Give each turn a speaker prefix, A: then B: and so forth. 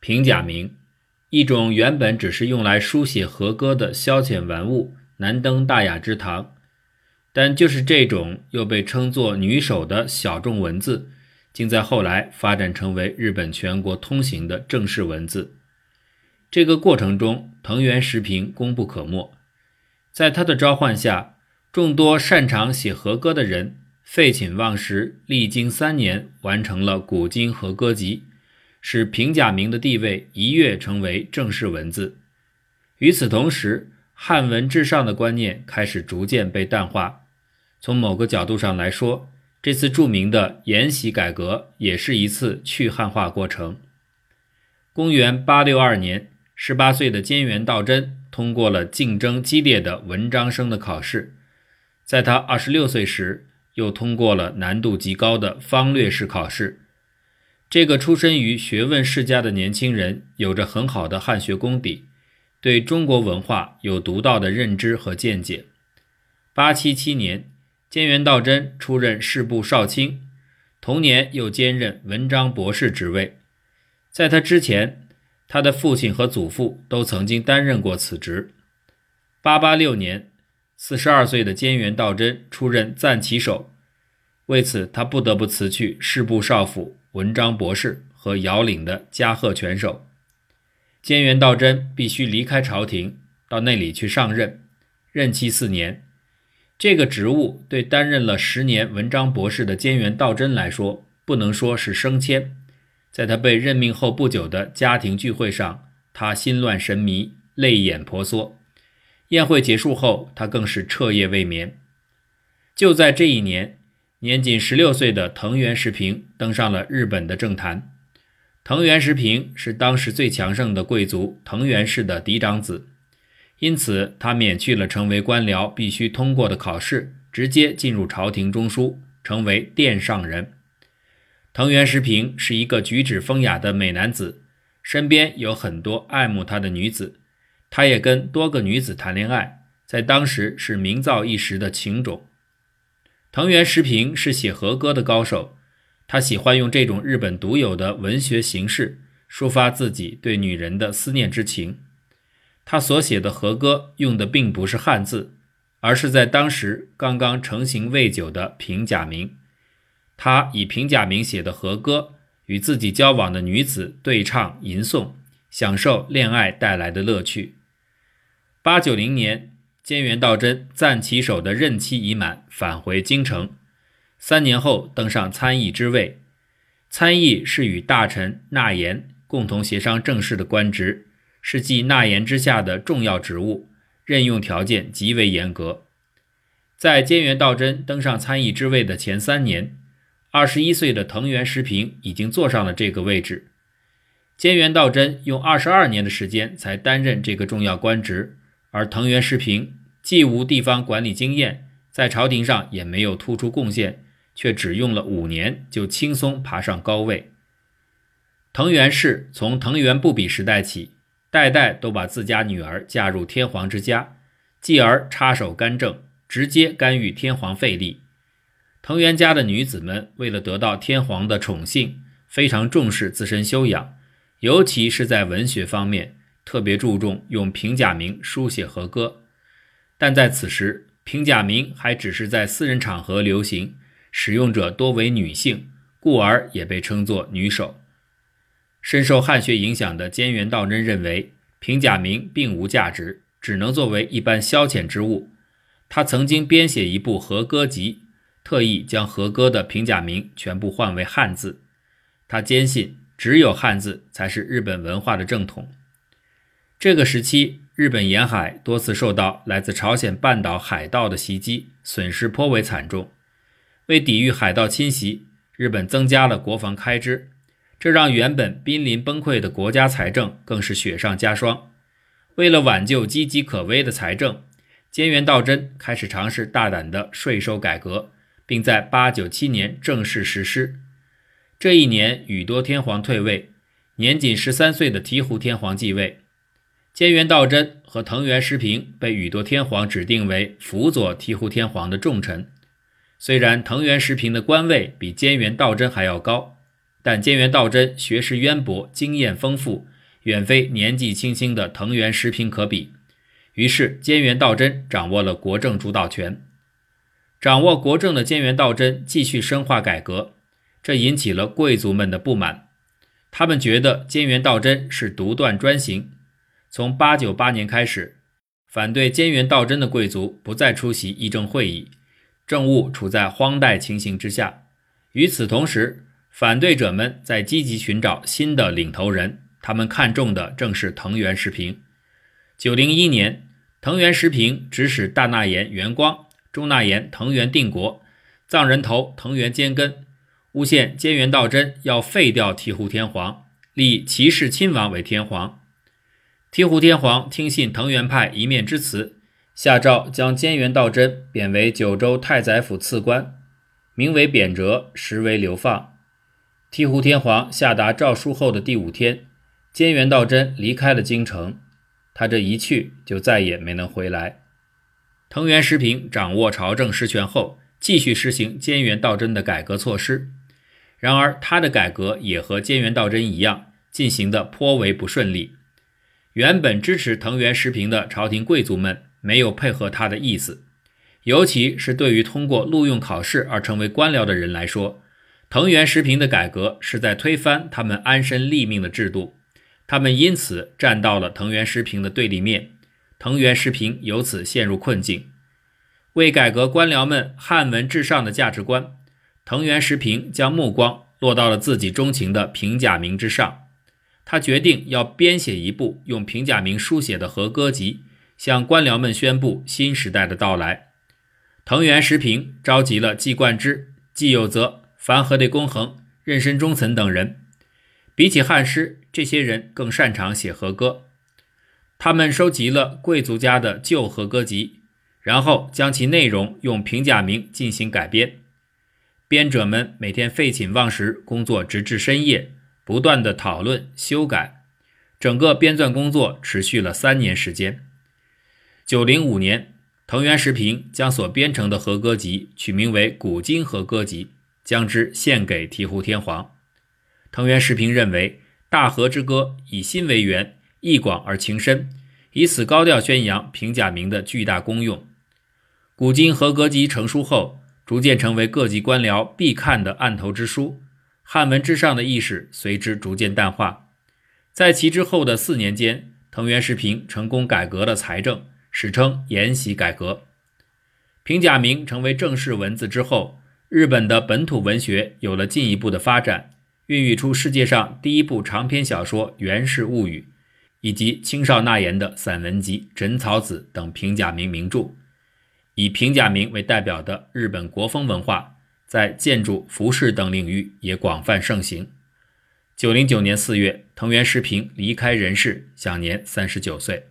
A: 平假名，一种原本只是用来书写和歌的消遣玩物，难登大雅之堂。但就是这种又被称作女手的小众文字，竟在后来发展成为日本全国通行的正式文字。这个过程中，藤原时平功不可没。在他的召唤下，众多擅长写和歌的人废寝忘食，历经三年，完成了《古今和歌集》，使平假名的地位一跃成为正式文字。与此同时，汉文至上的观念开始逐渐被淡化。从某个角度上来说，这次著名的沿袭改革也是一次去汉化过程。公元八六二年，十八岁的菅原道真通过了竞争激烈的文章生的考试，在他二十六岁时，又通过了难度极高的方略式考试。这个出身于学问世家的年轻人，有着很好的汉学功底。对中国文化有独到的认知和见解。八七七年，菅原道真出任吏部少卿，同年又兼任文章博士职位。在他之前，他的父亲和祖父都曾经担任过此职。八八六年，四十二岁的菅原道真出任赞岐守，为此他不得不辞去吏部少府、文章博士和遥领的加贺全守。菅原道真必须离开朝廷，到那里去上任，任期四年。这个职务对担任了十年文章博士的菅原道真来说，不能说是升迁。在他被任命后不久的家庭聚会上，他心乱神迷，泪眼婆娑。宴会结束后，他更是彻夜未眠。就在这一年，年仅十六岁的藤原时平登上了日本的政坛。藤原时平是当时最强盛的贵族藤原氏的嫡长子，因此他免去了成为官僚必须通过的考试，直接进入朝廷中枢，成为殿上人。藤原时平是一个举止风雅的美男子，身边有很多爱慕他的女子，他也跟多个女子谈恋爱，在当时是名噪一时的情种。藤原时平是写和歌的高手。他喜欢用这种日本独有的文学形式抒发自己对女人的思念之情。他所写的和歌用的并不是汉字，而是在当时刚刚成型未久的平假名。他以平假名写的和歌，与自己交往的女子对唱吟诵，享受恋爱带来的乐趣。八九零年，菅原道真暂其手的任期已满，返回京城。三年后登上参议之位，参议是与大臣纳言共同协商政事的官职，是继纳言之下的重要职务，任用条件极为严格。在菅原道真登上参议之位的前三年，二十一岁的藤原时平已经坐上了这个位置。菅原道真用二十二年的时间才担任这个重要官职，而藤原时平既无地方管理经验，在朝廷上也没有突出贡献。却只用了五年就轻松爬上高位。藤原氏从藤原不比时代起，代代都把自家女儿嫁入天皇之家，继而插手干政，直接干预天皇废立。藤原家的女子们为了得到天皇的宠幸，非常重视自身修养，尤其是在文学方面，特别注重用平假名书写和歌。但在此时，平假名还只是在私人场合流行。使用者多为女性，故而也被称作女手。深受汉学影响的菅原道真认为平假名并无价值，只能作为一般消遣之物。他曾经编写一部和歌集，特意将和歌的平假名全部换为汉字。他坚信只有汉字才是日本文化的正统。这个时期，日本沿海多次受到来自朝鲜半岛海盗的袭击，损失颇为惨重。为抵御海盗侵袭，日本增加了国防开支，这让原本濒临崩溃的国家财政更是雪上加霜。为了挽救岌岌可危的财政，菅原道真开始尝试大胆的税收改革，并在897年正式实施。这一年，宇多天皇退位，年仅十三岁的醍醐天皇继位。菅原道真和藤原时平被宇多天皇指定为辅佐醍醐天皇的重臣。虽然藤原时平的官位比菅原道真还要高，但菅原道真学识渊博、经验丰富，远非年纪轻轻的藤原时平可比。于是，菅原道真掌握了国政主导权。掌握国政的菅原道真继续深化改革，这引起了贵族们的不满。他们觉得菅原道真是独断专行。从898年开始，反对菅原道真的贵族不再出席议政会议，政务处在荒怠情形之下。与此同时，反对者们在积极寻找新的领头人，他们看中的正是藤原时平。901年，藤原时平指使大纳言元光。中纳言藤原定国，藏人头藤原坚根，诬陷菅原道真要废掉醍醐天皇，立齐氏亲王为天皇。醍醐天皇听信藤原派一面之词，下诏将菅原道真贬为九州太宰府次官，名为贬谪，实为流放。醍醐天皇下达诏书后的第五天，菅原道真离开了京城，他这一去就再也没能回来。藤原时平掌握朝政实权后，继续实行菅原道真的改革措施。然而，他的改革也和菅原道真一样，进行的颇为不顺利。原本支持藤原时平的朝廷贵族们没有配合他的意思，尤其是对于通过录用考试而成为官僚的人来说，藤原时平的改革是在推翻他们安身立命的制度，他们因此站到了藤原时平的对立面。藤原时平由此陷入困境。为改革官僚们汉文至上的价值观，藤原时平将目光落到了自己钟情的平假名之上。他决定要编写一部用平假名书写的和歌集，向官僚们宣布新时代的到来。藤原时平召集了季冠之、季有泽、樊和内公衡、任身忠曾等人。比起汉诗，这些人更擅长写和歌。他们收集了贵族家的旧和歌集，然后将其内容用平假名进行改编。编者们每天废寝忘食工作，直至深夜，不断的讨论修改。整个编纂工作持续了三年时间。九零五年，藤原时平将所编成的和歌集取名为《古今和歌集》，将之献给醍醐天皇。藤原时平认为，大和之歌以心为源。意广而情深，以此高调宣扬平假名的巨大功用。古今和歌集成书后，逐渐成为各级官僚必看的案头之书，汉文之上的意识随之逐渐淡化。在其之后的四年间，藤原时平成功改革了财政，史称沿袭改革。平假名成为正式文字之后，日本的本土文学有了进一步的发展，孕育出世界上第一部长篇小说《源氏物语》。以及青少纳言的散文集《枕草子》等平假名名著，以平假名为代表的日本国风文化，在建筑、服饰等领域也广泛盛行。九零九年四月，藤原时平离开人世，享年三十九岁。